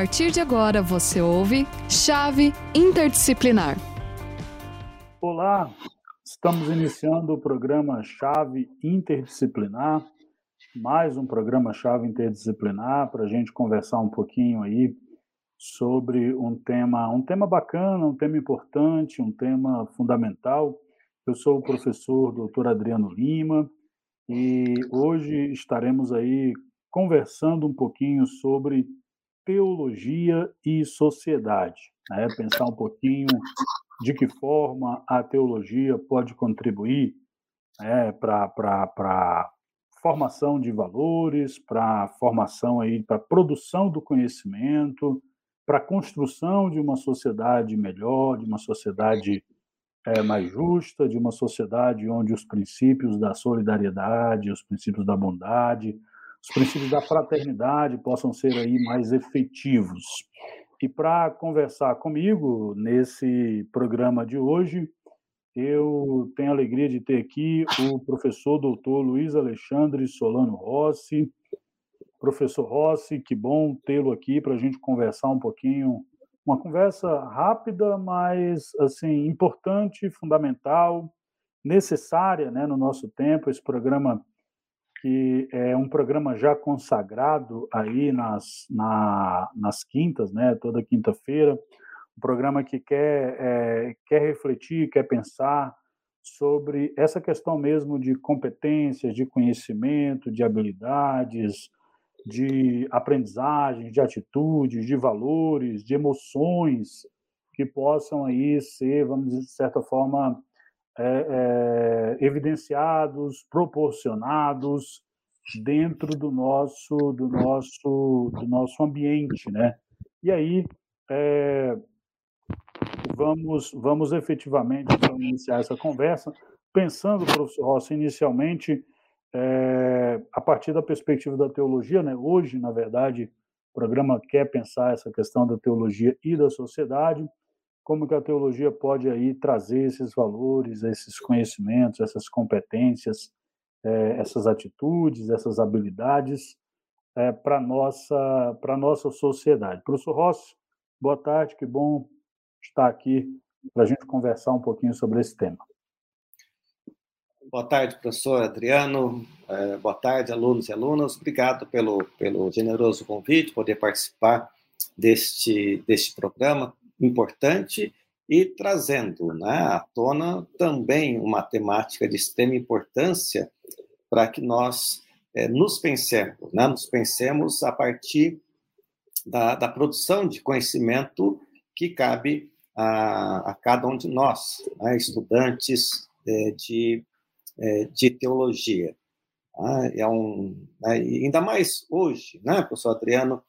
partir de agora você ouve Chave Interdisciplinar. Olá, estamos iniciando o programa Chave Interdisciplinar, mais um programa Chave Interdisciplinar para a gente conversar um pouquinho aí sobre um tema, um tema bacana, um tema importante, um tema fundamental. Eu sou o professor Dr. Adriano Lima e hoje estaremos aí conversando um pouquinho sobre teologia e sociedade, né? pensar um pouquinho de que forma a teologia pode contribuir né, para a formação de valores, para a formação para a produção do conhecimento, para a construção de uma sociedade melhor, de uma sociedade é, mais justa, de uma sociedade onde os princípios da solidariedade, os princípios da bondade, os princípios da fraternidade possam ser aí mais efetivos. E para conversar comigo nesse programa de hoje, eu tenho a alegria de ter aqui o professor doutor Luiz Alexandre Solano Rossi. Professor Rossi, que bom tê-lo aqui para a gente conversar um pouquinho, uma conversa rápida, mas assim importante, fundamental, necessária, né, no nosso tempo. Esse programa que é um programa já consagrado aí nas, na, nas quintas, né, toda quinta-feira, um programa que quer, é, quer refletir, quer pensar sobre essa questão mesmo de competências, de conhecimento, de habilidades, de aprendizagem, de atitudes, de valores, de emoções que possam aí ser, vamos dizer, de certa forma, é, é, evidenciados, proporcionados dentro do nosso do nosso do nosso ambiente, né? E aí é, vamos vamos efetivamente iniciar essa conversa pensando, professor Rossi, inicialmente é, a partir da perspectiva da teologia, né? Hoje, na verdade, o programa quer pensar essa questão da teologia e da sociedade como que a teologia pode aí trazer esses valores, esses conhecimentos, essas competências, é, essas atitudes, essas habilidades é, para nossa para nossa sociedade. Professor Rossi, boa tarde, que bom estar aqui para a gente conversar um pouquinho sobre esse tema. Boa tarde, professor Adriano. É, boa tarde, alunos e alunas. Obrigado pelo, pelo generoso convite, poder participar deste, deste programa importante e trazendo né, à tona também uma temática de extrema importância para que nós é, nos pensemos, né, nos pensemos a partir da, da produção de conhecimento que cabe a, a cada um de nós, né, estudantes é, de, é, de teologia. Né, é um, né, ainda mais hoje, né, professor Adriano,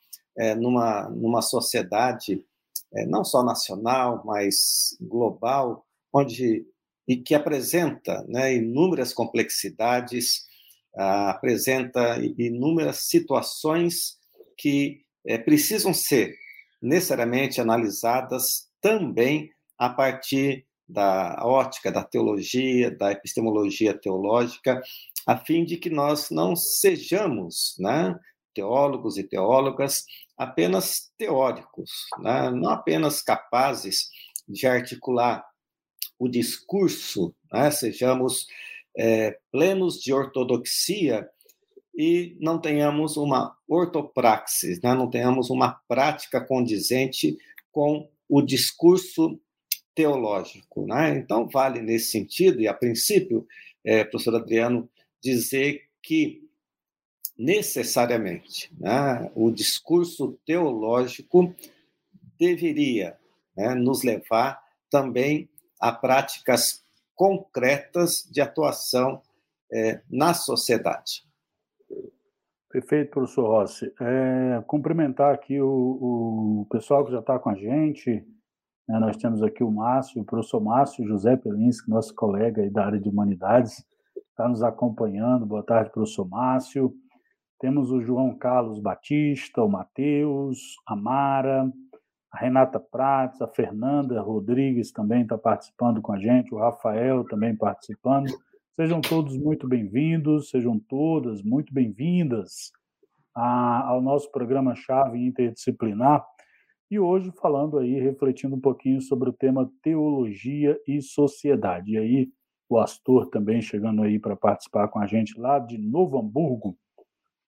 numa, numa sociedade é, não só nacional, mas global, onde e que apresenta né, inúmeras complexidades, ah, apresenta inúmeras situações que é, precisam ser necessariamente analisadas também a partir da ótica da teologia, da epistemologia teológica, a fim de que nós não sejamos né, teólogos e teólogas apenas teóricos, né? não apenas capazes de articular o discurso, né? sejamos é, plenos de ortodoxia e não tenhamos uma ortopraxis, né? não tenhamos uma prática condizente com o discurso teológico. Né? Então, vale nesse sentido, e a princípio, é, professor Adriano, dizer que necessariamente. Né? O discurso teológico deveria né, nos levar também a práticas concretas de atuação é, na sociedade. Perfeito, professor Rossi. É, cumprimentar aqui o, o, pessoal que já está com a gente. Né, nós temos aqui o Márcio, o professor Márcio José Pelinski, nosso colega da área de humanidades, está nos acompanhando. Boa tarde, professor Márcio. Temos o João Carlos Batista, o Matheus, a Mara, a Renata Prates, a Fernanda Rodrigues também está participando com a gente, o Rafael também participando. Sejam todos muito bem-vindos, sejam todas muito bem-vindas ao nosso programa Chave Interdisciplinar. e hoje falando aí, refletindo um pouquinho sobre o tema teologia e sociedade. E aí, o Astor também chegando aí para participar com a gente lá de Novo Hamburgo,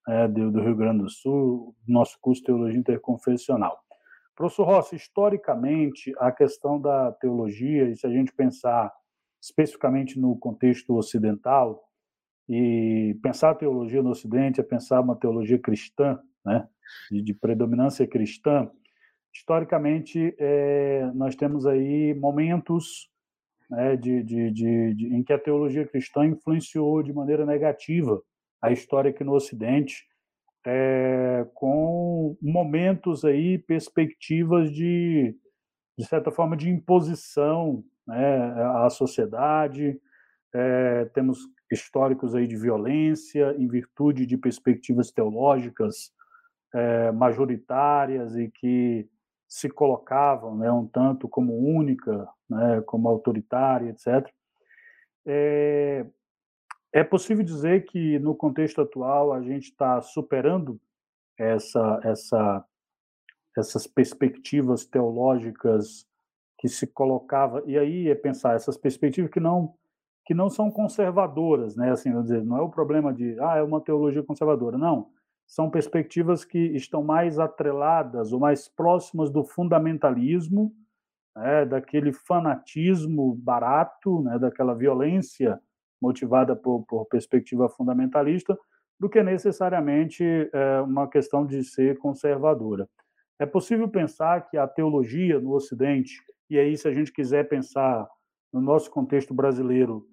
é, do, do, Rio Grande do Sul, nosso curso de Teologia Interconfessional. Professor Rossi, historicamente, a questão da teologia, e se a gente pensar especificamente no contexto ocidental, e pensar a teologia no Ocidente é pensar uma teologia cristã, né, de, de predominância cristã, historicamente, é, nós temos aí momentos né, de, de, de, em que a teologia cristã influenciou de maneira negativa a história aqui no Ocidente, é, com momentos aí, perspectivas de, de certa forma, de imposição né, à sociedade. É, temos históricos aí de violência em virtude de perspectivas teológicas é, majoritárias e que se colocavam né, um tanto como única, né, como autoritária, etc. É, é possível dizer que, no contexto atual, a gente está superando essa, essa, essas perspectivas teológicas que se colocava, e aí é pensar essas perspectivas que não que não são conservadoras, né? Assim, dizer, não é o problema de ah, é uma teologia conservadora, não. São perspectivas que estão mais atreladas ou mais próximas do fundamentalismo, né, daquele fanatismo barato, né, daquela violência motivada por, por perspectiva fundamentalista, do que necessariamente é, uma questão de ser conservadora. É possível pensar que a teologia no Ocidente, e aí, se a gente quiser pensar no nosso contexto brasileiro,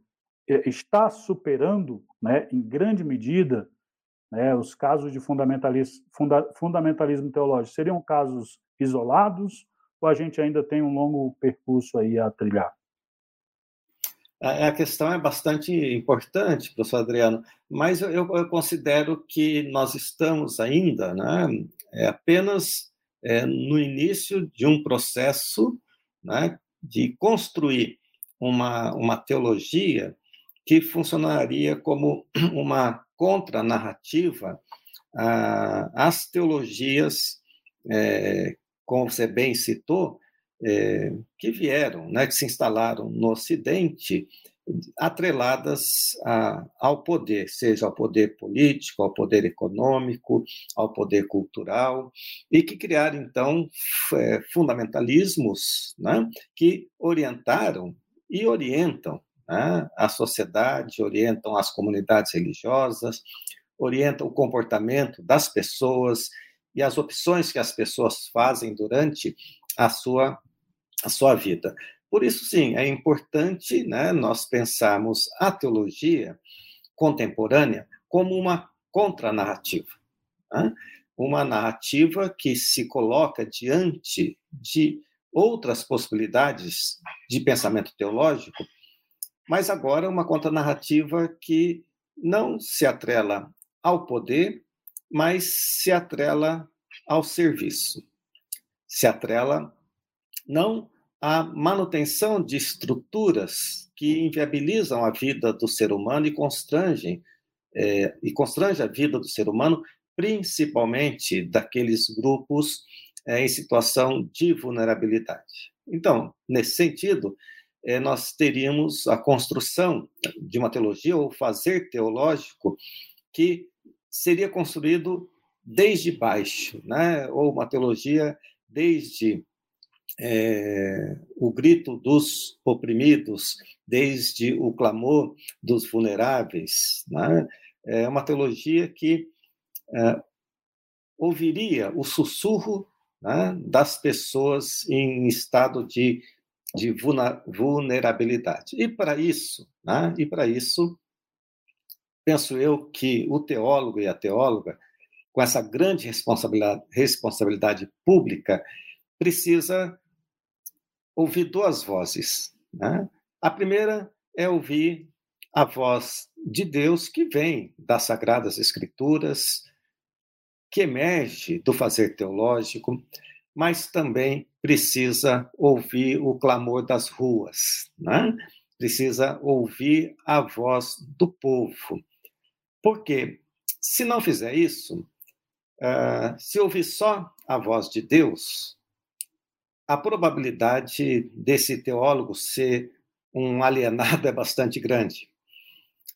é, está superando, né, em grande medida, né, os casos de fundamentalismo, funda, fundamentalismo teológico seriam casos isolados ou a gente ainda tem um longo percurso aí a trilhar? A questão é bastante importante, professor Adriano, mas eu, eu considero que nós estamos ainda né, é apenas é, no início de um processo né, de construir uma, uma teologia que funcionaria como uma contranarrativa às teologias, é, como você bem citou, é, que vieram, né, que se instalaram no Ocidente, atreladas a, ao poder, seja ao poder político, ao poder econômico, ao poder cultural, e que criaram, então, é, fundamentalismos né, que orientaram e orientam né? a sociedade, orientam as comunidades religiosas, orientam o comportamento das pessoas e as opções que as pessoas fazem durante a sua, a sua vida. Por isso, sim, é importante né, nós pensarmos a teologia contemporânea como uma contranarrativa. Né? Uma narrativa que se coloca diante de outras possibilidades de pensamento teológico mas agora uma contranarrativa que não se atrela ao poder, mas se atrela ao serviço. Se atrela não à manutenção de estruturas que inviabilizam a vida do ser humano e constrangem é, e constrange a vida do ser humano, principalmente daqueles grupos é, em situação de vulnerabilidade. Então, nesse sentido, é, nós teríamos a construção de uma teologia ou fazer teológico que seria construído desde baixo, né? ou uma teologia desde é, o grito dos oprimidos, desde o clamor dos vulneráveis. Né? É uma teologia que é, ouviria o sussurro né, das pessoas em estado de de vulnerabilidade. E para isso, né, e para isso, penso eu que o teólogo e a teóloga, com essa grande responsabilidade, responsabilidade pública, precisa ouvir duas vozes. Né? A primeira é ouvir a voz de Deus que vem das Sagradas Escrituras, que emerge do fazer teológico, mas também precisa ouvir o clamor das ruas, né? precisa ouvir a voz do povo. Porque se não fizer isso, uh, se ouvir só a voz de Deus, a probabilidade desse teólogo ser um alienado é bastante grande.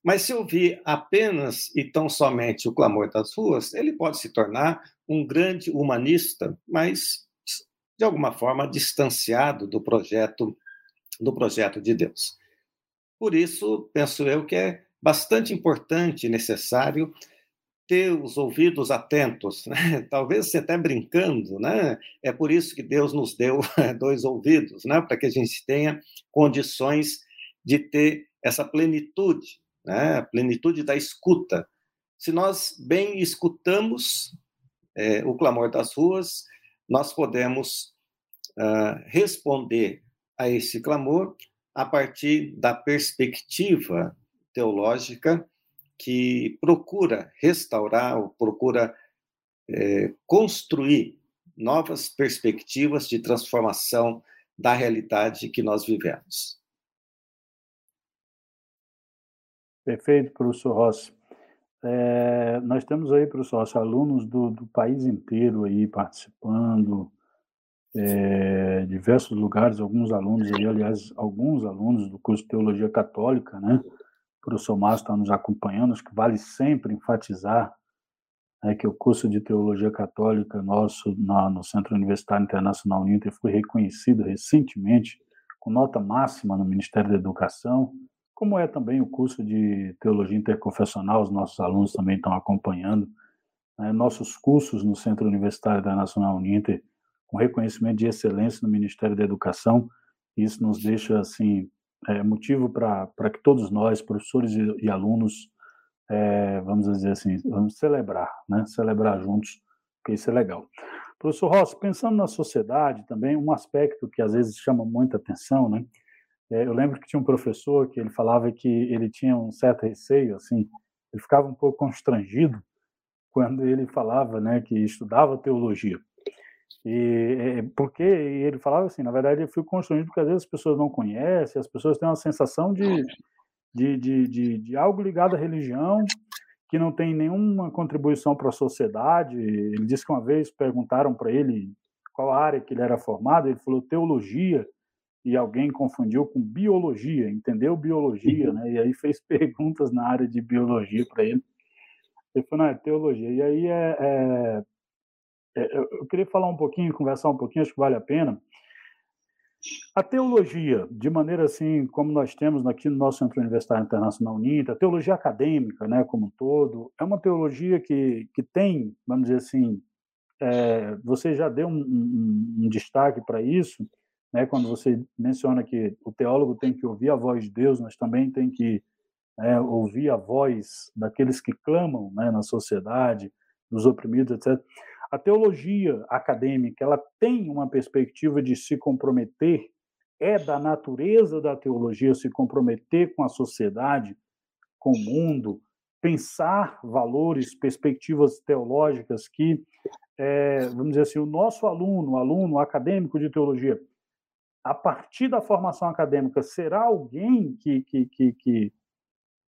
Mas se ouvir apenas e tão somente o clamor das ruas, ele pode se tornar um grande humanista, mas de alguma forma distanciado do projeto do projeto de Deus. Por isso, penso eu que é bastante importante e necessário ter os ouvidos atentos, né? talvez até brincando, né? É por isso que Deus nos deu dois ouvidos, né? Para que a gente tenha condições de ter essa plenitude, né? A plenitude da escuta. Se nós bem escutamos é, o clamor das ruas, nós podemos uh, responder a esse clamor a partir da perspectiva teológica que procura restaurar ou procura é, construir novas perspectivas de transformação da realidade que nós vivemos. Perfeito, professor Rossi. É, nós temos aí, professor Rossi, alunos do, do país inteiro aí participando, é, diversos lugares, alguns alunos aí, aliás, alguns alunos do curso de Teologia Católica, né? O professor Márcio está nos acompanhando, acho que vale sempre enfatizar né, que o curso de Teologia Católica nosso na, no Centro Universitário Internacional Uninter foi reconhecido recentemente com nota máxima no Ministério da Educação, como é também o curso de Teologia Interconfessional, os nossos alunos também estão acompanhando. Né, nossos cursos no Centro Universitário Internacional Uninter com reconhecimento de excelência no Ministério da Educação. Isso nos deixa assim é, motivo para que todos nós, professores e, e alunos, é, vamos dizer assim, vamos celebrar, né? Celebrar juntos, porque isso é legal. Professor Rossi, pensando na sociedade também, um aspecto que às vezes chama muita atenção, né? É, eu lembro que tinha um professor que ele falava que ele tinha um certo receio, assim, ele ficava um pouco constrangido quando ele falava, né, que estudava teologia. E, porque ele falava assim, na verdade, eu fui construindo porque às vezes as pessoas não conhecem, as pessoas têm uma sensação de, de, de, de, de algo ligado à religião que não tem nenhuma contribuição para a sociedade. Ele disse que uma vez perguntaram para ele qual área que ele era formado, ele falou teologia, e alguém confundiu com biologia, entendeu biologia, né? E aí fez perguntas na área de biologia para ele. Ele falou, não, é teologia. E aí é, é é, eu queria falar um pouquinho, conversar um pouquinho, acho que vale a pena. A teologia, de maneira assim, como nós temos aqui no nosso Centro Universitário Internacional UNITA, a teologia acadêmica, né, como um todo, é uma teologia que, que tem, vamos dizer assim, é, você já deu um, um, um destaque para isso, né, quando você menciona que o teólogo tem que ouvir a voz de Deus, mas também tem que é, ouvir a voz daqueles que clamam né, na sociedade, dos oprimidos, etc. A teologia acadêmica, ela tem uma perspectiva de se comprometer, é da natureza da teologia se comprometer com a sociedade, com o mundo, pensar valores, perspectivas teológicas que, é, vamos dizer assim, o nosso aluno, aluno acadêmico de teologia, a partir da formação acadêmica, será alguém que, que, que, que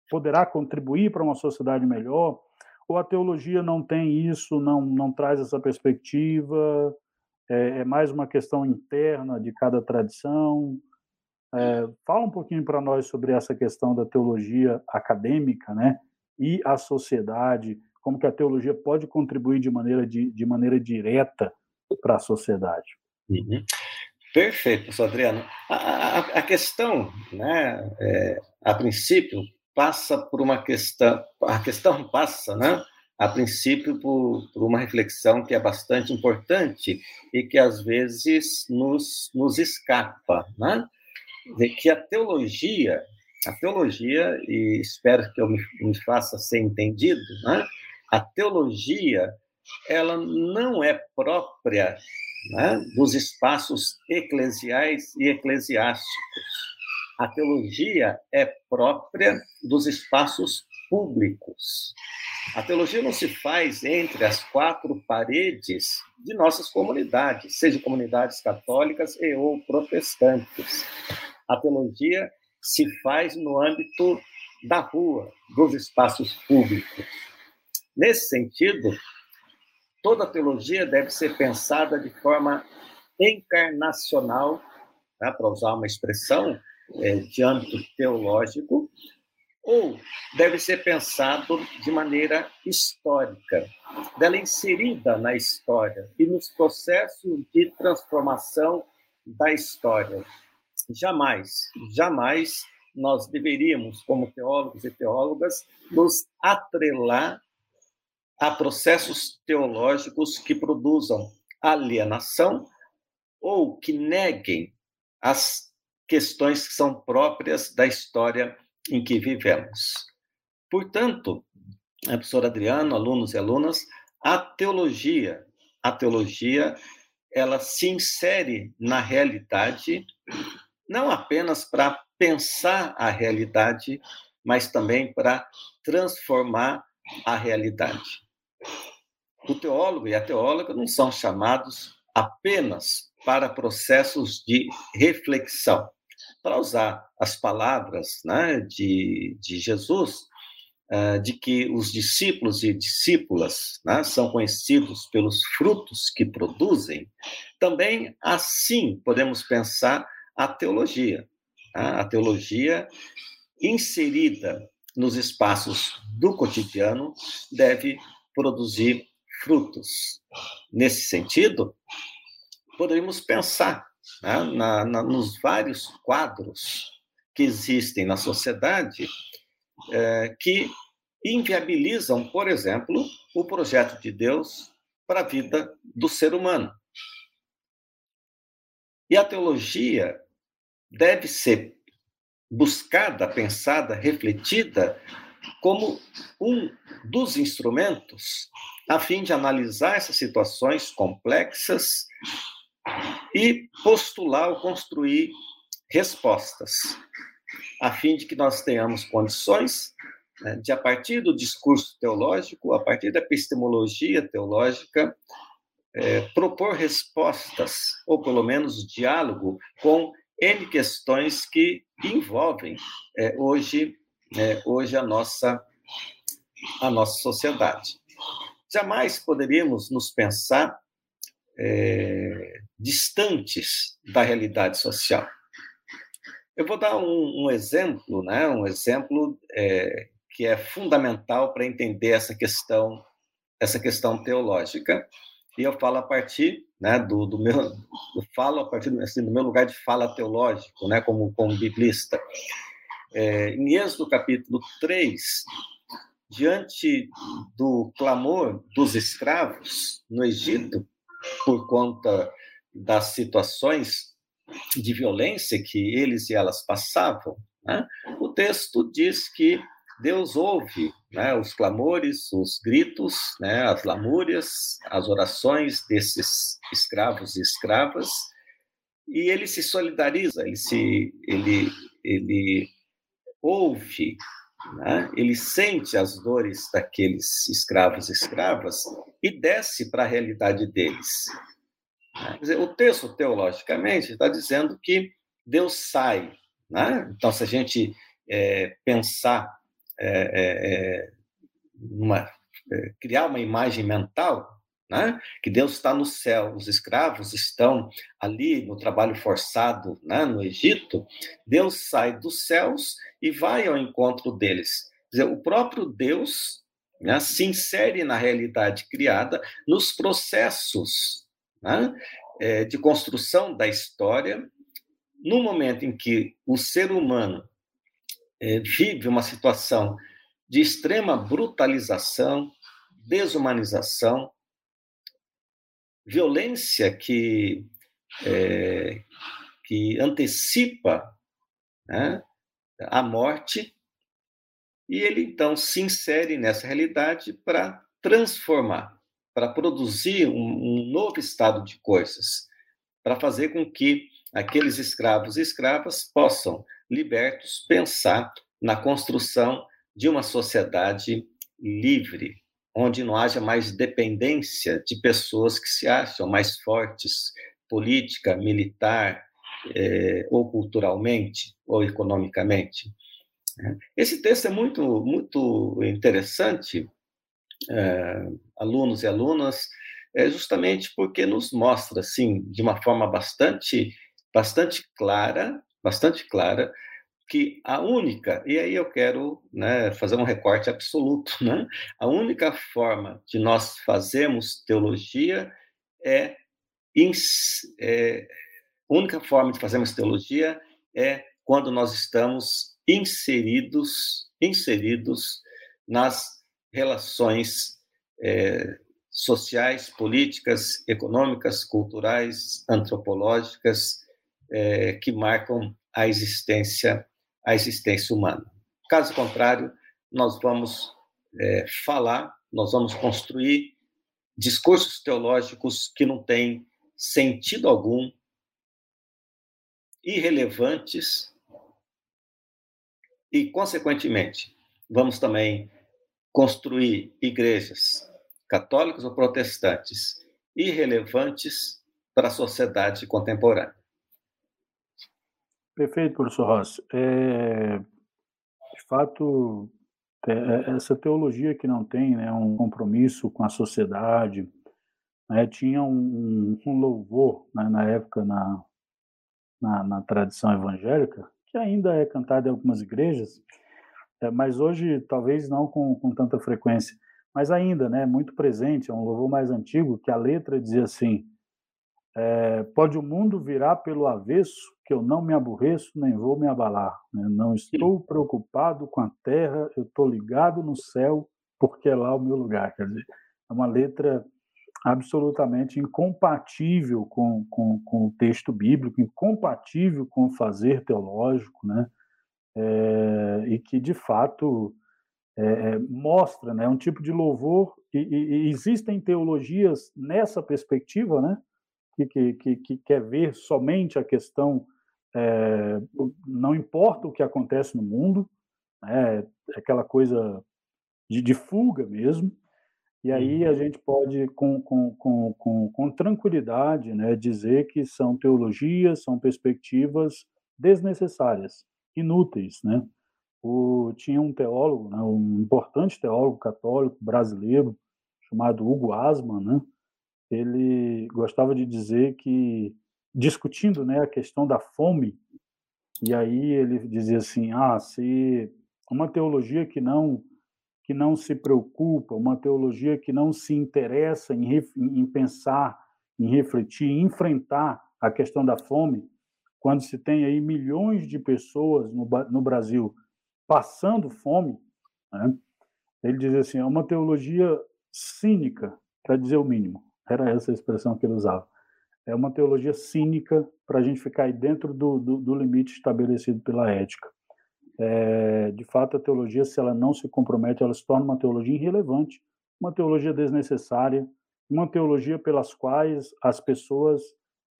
poderá contribuir para uma sociedade melhor, ou a teologia não tem isso, não, não traz essa perspectiva? É, é mais uma questão interna de cada tradição? É, fala um pouquinho para nós sobre essa questão da teologia acadêmica, né? E a sociedade, como que a teologia pode contribuir de maneira, de, de maneira direta para a sociedade. Uhum. Perfeito, professor Adriano. A, a, a questão, né, é, a princípio, passa por uma questão, a questão passa, né? A princípio por, por uma reflexão que é bastante importante e que às vezes nos, nos escapa, né? De que a teologia, a teologia, e espero que eu me, me faça ser entendido, né? A teologia, ela não é própria né, dos espaços eclesiais e eclesiásticos a teologia é própria dos espaços públicos. A teologia não se faz entre as quatro paredes de nossas comunidades, seja comunidades católicas e ou protestantes. A teologia se faz no âmbito da rua, dos espaços públicos. Nesse sentido, toda teologia deve ser pensada de forma encarnacional, né, para usar uma expressão é, de âmbito teológico, ou deve ser pensado de maneira histórica, dela inserida na história e nos processos de transformação da história. Jamais, jamais nós deveríamos, como teólogos e teólogas, nos atrelar a processos teológicos que produzam alienação ou que neguem as questões que são próprias da história em que vivemos. Portanto, professor Adriano, alunos e alunas, a teologia, a teologia, ela se insere na realidade não apenas para pensar a realidade, mas também para transformar a realidade. O teólogo e a teóloga não são chamados apenas para processos de reflexão. Para usar as palavras né, de, de Jesus, uh, de que os discípulos e discípulas né, são conhecidos pelos frutos que produzem, também assim podemos pensar a teologia. Tá? A teologia inserida nos espaços do cotidiano deve produzir frutos. Nesse sentido, poderíamos pensar né, na, na, nos vários quadros que existem na sociedade é, que inviabilizam, por exemplo, o projeto de Deus para a vida do ser humano. E a teologia deve ser buscada, pensada, refletida como um dos instrumentos a fim de analisar essas situações complexas e postular ou construir respostas, a fim de que nós tenhamos condições né, de, a partir do discurso teológico, a partir da epistemologia teológica, é, propor respostas, ou pelo menos diálogo, com N questões que envolvem é, hoje, é, hoje a, nossa, a nossa sociedade. Jamais poderíamos nos pensar é, distantes da realidade social. Eu vou dar um, um exemplo, né? um exemplo é, que é fundamental para entender essa questão, essa questão teológica. E eu falo a partir né, do, do meu, eu falo a partir assim, do meu lugar de fala teológico, né, como, como biblista. É, em Êxodo capítulo 3, diante do clamor dos escravos no Egito, por conta das situações de violência que eles e elas passavam, né? o texto diz que Deus ouve né, os clamores, os gritos, né, as lamúrias, as orações desses escravos e escravas, e ele se solidariza, ele se ele ele ouve né? Ele sente as dores daqueles escravos e escravas e desce para a realidade deles. Né? Dizer, o texto, teologicamente, está dizendo que Deus sai. Né? Então, se a gente é, pensar, é, é, é numa, é, criar uma imagem mental, né? que Deus está no céu, os escravos estão ali no trabalho forçado né? no Egito, Deus sai dos céus e vai ao encontro deles. Quer dizer, o próprio Deus né, se insere na realidade criada, nos processos né, é, de construção da história, no momento em que o ser humano é, vive uma situação de extrema brutalização, desumanização, violência que, é, que antecipa né, a morte, e ele então se insere nessa realidade para transformar, para produzir um, um, novo estado de coisas, para fazer com que aqueles escravos e escravas possam, libertos, pensar na construção de uma sociedade livre, onde não haja mais dependência de pessoas que se acham mais fortes política, militar é, ou culturalmente ou economicamente. Né? Esse texto é muito muito interessante, alunos e alunas. é justamente porque nos mostra, assim, de uma forma bastante, bastante clara, bastante clara, que a única, e aí eu quero né, fazer um recorte absoluto, né? a única forma de nós fazermos teologia é, é única forma de fazermos teologia é quando nós estamos inseridos, inseridos nas relações é, sociais, políticas, econômicas, culturais, antropológicas é, que marcam a existência a existência humana. Caso contrário, nós vamos é, falar, nós vamos construir discursos teológicos que não têm sentido algum, irrelevantes e, consequentemente, vamos também construir igrejas católicas ou protestantes irrelevantes para a sociedade contemporânea. Perfeito, professor Rossi. É, de fato, é, essa teologia que não tem né, um compromisso com a sociedade, né, tinha um, um louvor né, na época na, na, na, tradição evangélica, que ainda é cantado em algumas igrejas, é, mas hoje talvez não com, com tanta frequência, mas ainda né, muito presente, é um louvor mais antigo, que a letra dizia assim, é, pode o mundo virar pelo avesso, que eu não me aborreço nem vou me abalar. Né? Não estou preocupado com a terra, eu estou ligado no céu, porque é lá o meu lugar. Quer dizer, é uma letra absolutamente incompatível com, com, com o texto bíblico, incompatível com o fazer teológico, né? É, e que, de fato, é, é mostra né, um tipo de louvor, e, e, e existem teologias nessa perspectiva, né? que, que, que quer ver somente a questão, é, não importa o que acontece no mundo, né, é aquela coisa de, de, fuga mesmo, e aí a uhum. gente pode, com, com, com, com, com tranquilidade, né, dizer que são teologias, são perspectivas desnecessárias, inúteis, né? O, tinha um teólogo, né, um importante teólogo católico brasileiro, chamado Hugo Asman, né, ele gostava de dizer que, discutindo né, a questão da fome, e aí ele dizia assim, ah, se uma teologia que não que não se preocupa, uma teologia que não se interessa em, em pensar, em refletir, em enfrentar a questão da fome, quando se tem aí milhões de pessoas no, no Brasil passando fome, né? ele dizia assim, é uma teologia cínica, para dizer o mínimo. Era essa a expressão que ele usava. É uma teologia cínica para a gente ficar aí dentro do, do, do limite estabelecido pela ética. É, de fato, a teologia, se ela não se compromete, ela se torna uma teologia irrelevante, uma teologia desnecessária, uma teologia pelas quais as pessoas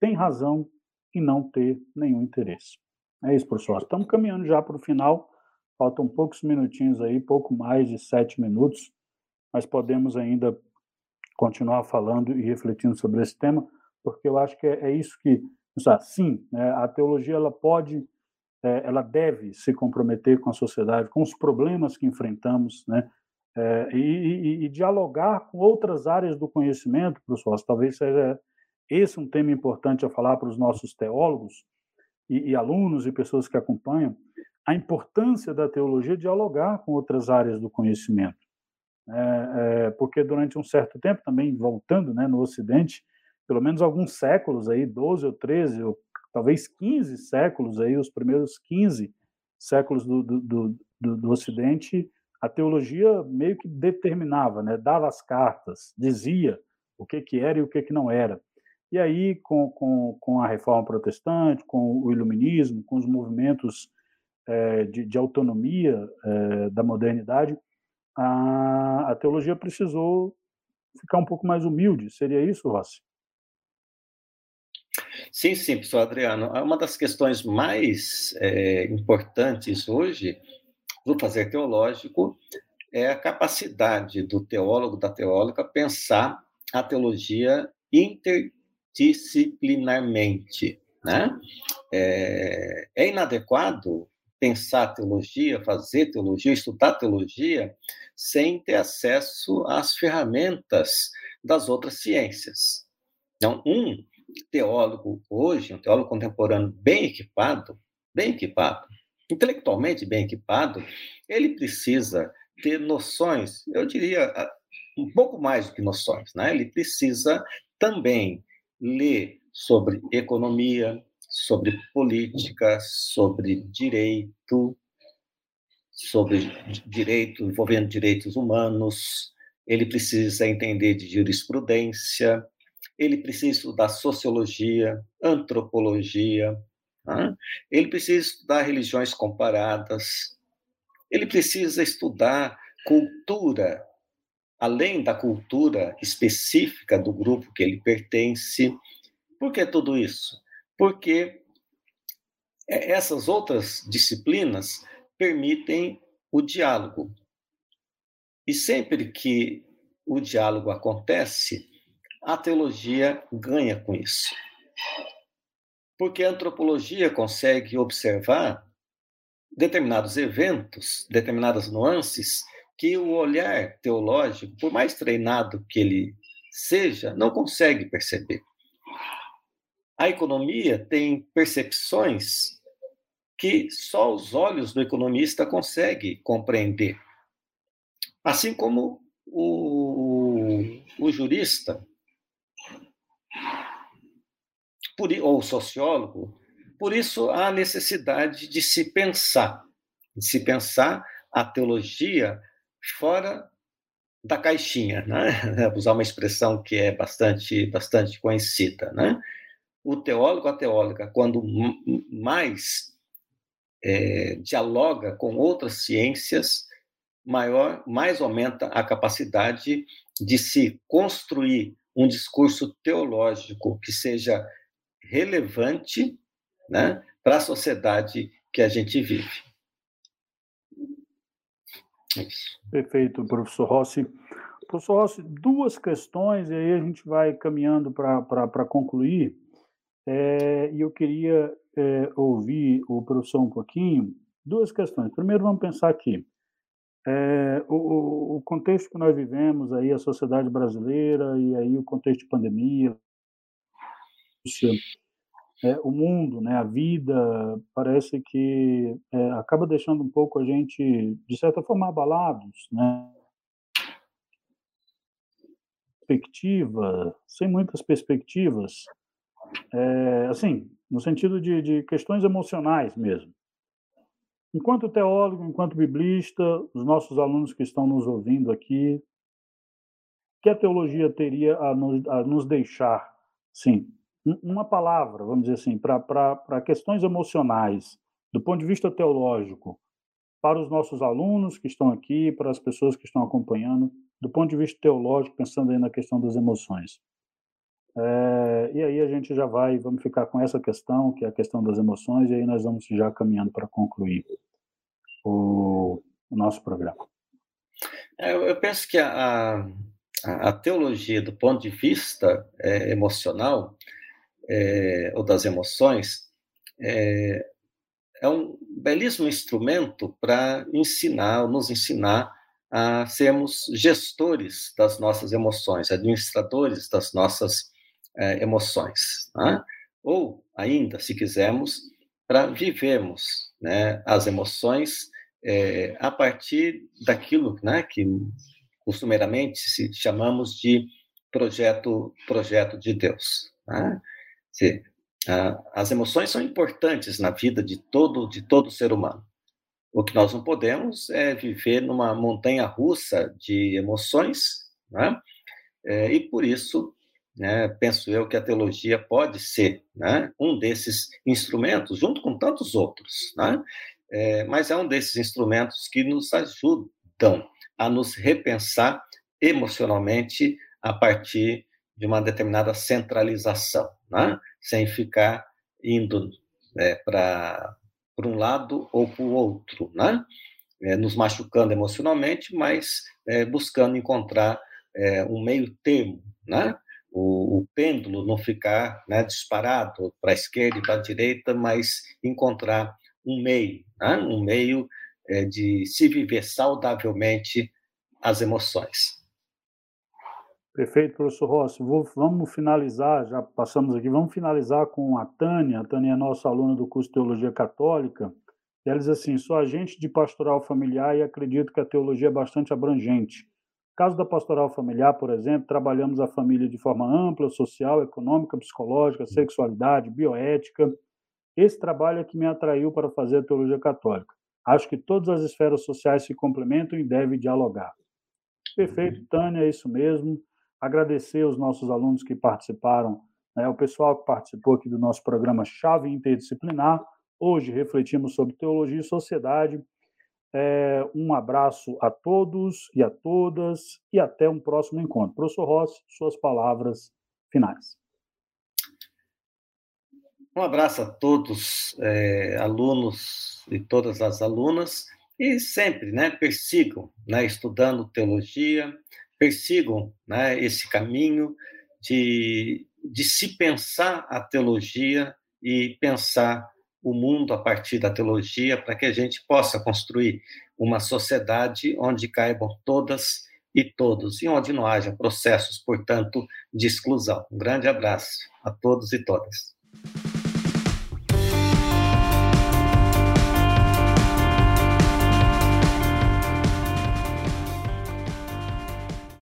têm razão em não ter nenhum interesse. É isso, professor. Estamos caminhando já para o final, faltam poucos minutinhos aí, pouco mais de sete minutos, mas podemos ainda continuar falando e refletindo sobre esse tema, porque eu acho que é, é isso que, sim, né, a teologia ela pode, é, ela deve se comprometer com a sociedade, com os problemas que enfrentamos, né, é, e, e, e, dialogar com outras áreas do conhecimento, professor. Talvez seja esse um tema importante a falar para os nossos teólogos e, e alunos e pessoas que acompanham, a importância da teologia dialogar com outras áreas do conhecimento é, é, porque durante um certo tempo, também voltando né, no Ocidente, pelo menos alguns séculos, aí, 12 ou 13, ou talvez 15 séculos, aí, os primeiros 15 séculos do, do, do, do Ocidente, a teologia meio que determinava, né, dava as cartas, dizia o que, que era e o que, que não era. E aí, com, com, com a reforma protestante, com o iluminismo, com os movimentos é, de, de, autonomia é, da modernidade, a, a teologia precisou ficar um pouco mais humilde. Seria isso, Rossi? Sim, sim, professor Adriano. Uma das questões mais é, importantes hoje do fazer teológico é a capacidade do teólogo, da teóloga, pensar a teologia interdisciplinarmente. Né? É, é inadequado pensar teologia, fazer teologia, estudar teologia, sem ter acesso às ferramentas das outras ciências. Então, um teólogo hoje, um teólogo contemporâneo bem equipado, bem equipado, intelectualmente bem equipado, ele precisa ter noções, eu diria, um pouco mais do que noções, né? Ele precisa também ler sobre economia, sobre política, sobre direito, sobre direito envolvendo direitos humanos, ele precisa entender de jurisprudência, ele precisa estudar sociologia, antropologia, né? ele precisa estudar religiões comparadas, ele precisa estudar cultura, além da cultura específica do grupo que ele pertence. Por que tudo isso? Porque essas outras disciplinas permitem o diálogo. E sempre que o diálogo acontece, a teologia ganha com isso. Porque a antropologia consegue observar determinados eventos, determinadas nuances que o olhar teológico, por mais treinado que ele seja, não consegue perceber. A economia tem percepções que só os olhos do economista conseguem compreender. Assim como o, o jurista por, ou sociólogo, por isso há necessidade de se pensar, de se pensar a teologia fora da caixinha, né? usar uma expressão que é bastante, bastante conhecida. Né? O teólogo, a teóloga, quando mais é, dialoga com outras ciências, maior, mais aumenta a capacidade de se construir um discurso teológico que seja relevante né, para a sociedade que a gente vive. É Perfeito, professor Rossi. Professor Rossi, duas questões, e aí a gente vai caminhando para concluir. É, e eu queria é, ouvir o professor um pouquinho. Duas questões. Primeiro, vamos pensar aqui. É, o, o, contexto que nós vivemos aí, a sociedade brasileira e aí o contexto de pandemia, é, o mundo, né, a vida, parece que é, acaba deixando um pouco a gente, de certa forma, abalados, né? Perspectiva, sem muitas perspectivas, é, assim, no sentido de, de questões emocionais mesmo. Enquanto teólogo, enquanto biblista, os nossos alunos que estão nos ouvindo aqui, que a teologia teria a nos, a nos deixar, sim, uma palavra, vamos dizer assim, para questões emocionais, do ponto de vista teológico, para os nossos alunos que estão aqui, para as pessoas que estão acompanhando, do ponto de vista teológico, pensando aí na questão das emoções. É, e aí a gente já vai, vamos ficar com essa questão, que é a questão das emoções, e aí nós vamos já caminhando para concluir o, o, nosso programa. É, eu penso que a, a, a teologia, do ponto de vista é, emocional, é, ou das emoções, é, é um belíssimo instrumento para ensinar, nos ensinar a sermos gestores das nossas emoções, administradores das nossas é, emoções. Né? Ou, ainda, se quisermos, para vivermos né, as emoções é, a partir daquilo né, que costumeiramente se chamamos de projeto, projeto de Deus. Né? Se, as emoções são importantes na vida de todo, de todo ser humano. O que nós não podemos é viver numa montanha russa de emoções, né? É, e por isso né, penso eu que a teologia pode ser né, um desses instrumentos, junto com tantos outros, né, é, mas é um desses instrumentos que nos ajudam a nos repensar emocionalmente a partir de uma determinada centralização, né, sem ficar indo né, para um lado ou para o outro, né, é, nos machucando emocionalmente, mas é, buscando encontrar é, um meio termo, né, o, o pêndulo não ficar né, disparado para a esquerda e para a direita, mas encontrar um meio, né, um meio é, de se viver saudavelmente as emoções. Perfeito, professor Rossi. Vou, vamos finalizar, já passamos aqui, vamos finalizar com a Tânia. A Tânia é nossa aluna do curso de Teologia Católica. Ela diz assim: sou agente de pastoral familiar e acredito que a teologia é bastante abrangente. No caso da pastoral familiar, por exemplo, trabalhamos a família de forma ampla, social, econômica, psicológica, sexualidade, bioética. Esse trabalho é que me atraiu para fazer a teologia católica. Acho que todas as esferas sociais se complementam e devem dialogar. Perfeito, Tânia, é isso mesmo agradecer os nossos alunos que participaram, né, o pessoal que participou aqui do nosso programa Chave Interdisciplinar. Hoje refletimos sobre teologia e sociedade. É, um abraço a todos e a todas e até um próximo encontro. Professor Rossi, suas palavras finais. Um abraço a todos, é, alunos e todas as alunas, e sempre né, persigam, né, estudando teologia, persigam né, esse caminho de, de se pensar a teologia e pensar o mundo a partir da teologia, para que a gente possa construir uma sociedade onde caibam todas e todos, e onde não haja processos, portanto, de exclusão. Um grande abraço a todos e todas.